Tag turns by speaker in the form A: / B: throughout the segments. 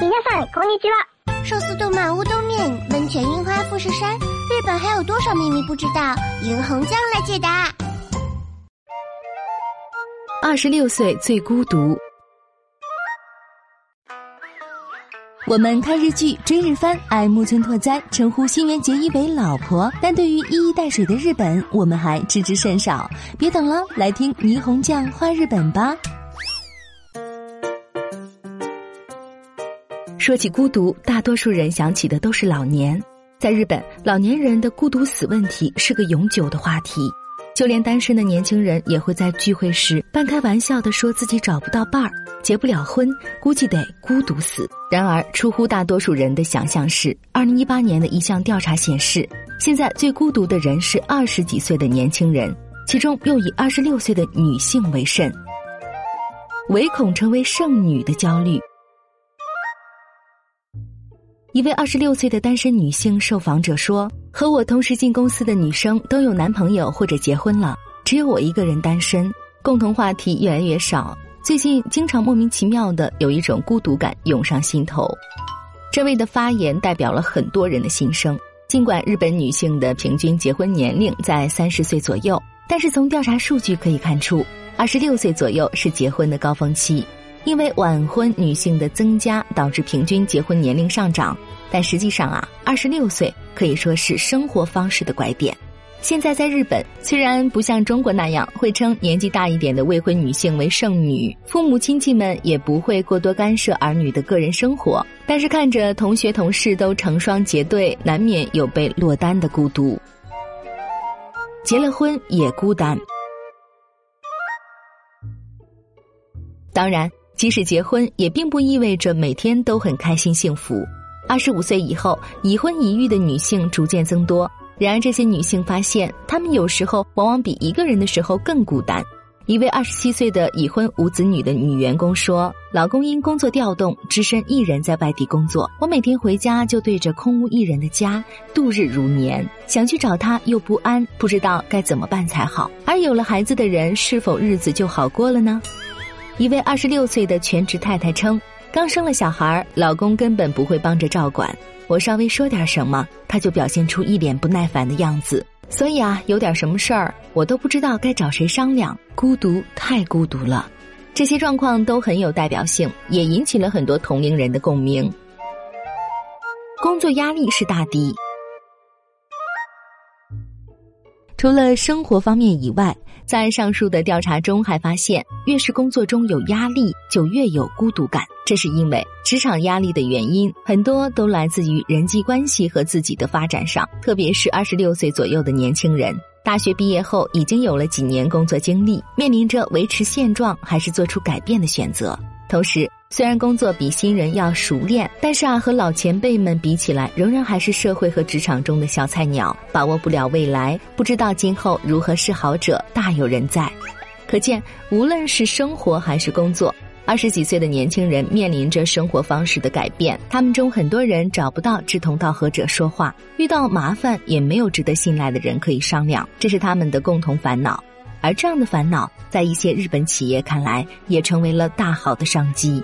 A: 皆さんこんにちは。
B: 寿司动漫乌冬面，温泉樱花富士山，日本还有多少秘密不知道？银红酱来解答。
C: 二十六岁最孤独。我们看日剧、追日番，爱木村拓哉，称呼新垣结衣为老婆。但对于一衣带水的日本，我们还知之甚少。别等了，来听霓虹酱画日本吧。 说起孤独，大多数人想起的都是老年。在日本，老年人的孤独死问题是个永久的话题。就连单身的年轻人也会在聚会时半开玩笑的说自己找不到伴儿，结不了婚，估计得孤独死。然而，出乎大多数人的想象是，二零一八年的一项调查显示，现在最孤独的人是二十几岁的年轻人，其中又以二十六岁的女性为甚。唯恐成为剩女的焦虑。一位二十六岁的单身女性受访者说：“和我同时进公司的女生都有男朋友或者结婚了，只有我一个人单身，共同话题越来越少。最近经常莫名其妙的有一种孤独感涌上心头。”这位的发言代表了很多人的心声。尽管日本女性的平均结婚年龄在三十岁左右，但是从调查数据可以看出，二十六岁左右是结婚的高峰期。因为晚婚女性的增加导致平均结婚年龄上涨，但实际上啊，二十六岁可以说是生活方式的拐点。现在在日本，虽然不像中国那样会称年纪大一点的未婚女性为剩女，父母亲戚们也不会过多干涉儿女的个人生活，但是看着同学同事都成双结对，难免有被落单的孤独。结了婚也孤单，当然。即使结婚，也并不意味着每天都很开心幸福。二十五岁以后，已婚已育的女性逐渐增多。然而，这些女性发现，她们有时候往往比一个人的时候更孤单。一位二十七岁的已婚无子女的女员工说：“老公因工作调动，只身一人在外地工作。我每天回家就对着空无一人的家度日如年，想去找他又不安，不知道该怎么办才好。而有了孩子的人，是否日子就好过了呢？”一位二十六岁的全职太太称，刚生了小孩，老公根本不会帮着照管。我稍微说点什么，他就表现出一脸不耐烦的样子。所以啊，有点什么事儿，我都不知道该找谁商量。孤独，太孤独了。这些状况都很有代表性，也引起了很多同龄人的共鸣。工作压力是大敌。除了生活方面以外，在上述的调查中还发现，越是工作中有压力，就越有孤独感。这是因为职场压力的原因，很多都来自于人际关系和自己的发展上。特别是二十六岁左右的年轻人，大学毕业后已经有了几年工作经历，面临着维持现状还是做出改变的选择。同时，虽然工作比新人要熟练，但是啊，和老前辈们比起来，仍然还是社会和职场中的小菜鸟，把握不了未来，不知道今后如何是好者大有人在。可见，无论是生活还是工作，二十几岁的年轻人面临着生活方式的改变，他们中很多人找不到志同道合者说话，遇到麻烦也没有值得信赖的人可以商量，这是他们的共同烦恼。而这样的烦恼，在一些日本企业看来，也成为了大好的商机。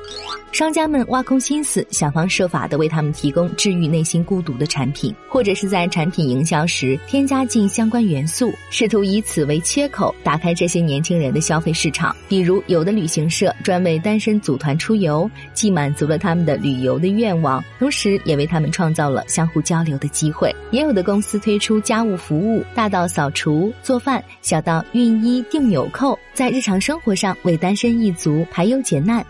C: 商家们挖空心思，想方设法的为他们提供治愈内心孤独的产品，或者是在产品营销时添加进相关元素，试图以此为切口，打开这些年轻人的消费市场。比如，有的旅行社专为单身组团出游，既满足了他们的旅游的愿望，同时也为他们创造了相互交流的机会。也有的公司推出家务服务，大到扫除、做饭，小到熨衣、订纽扣，在日常生活上为单身一族排忧解难。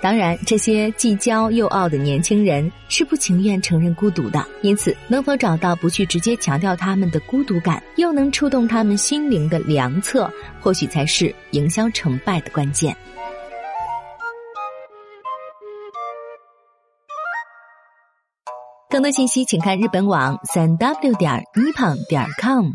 C: 当然，这些既骄又傲的年轻人是不情愿承认孤独的，因此，能否找到不去直接强调他们的孤独感，又能触动他们心灵的良策，或许才是营销成败的关键。更多信息，请看日本网三 w 点 nippon 点 com。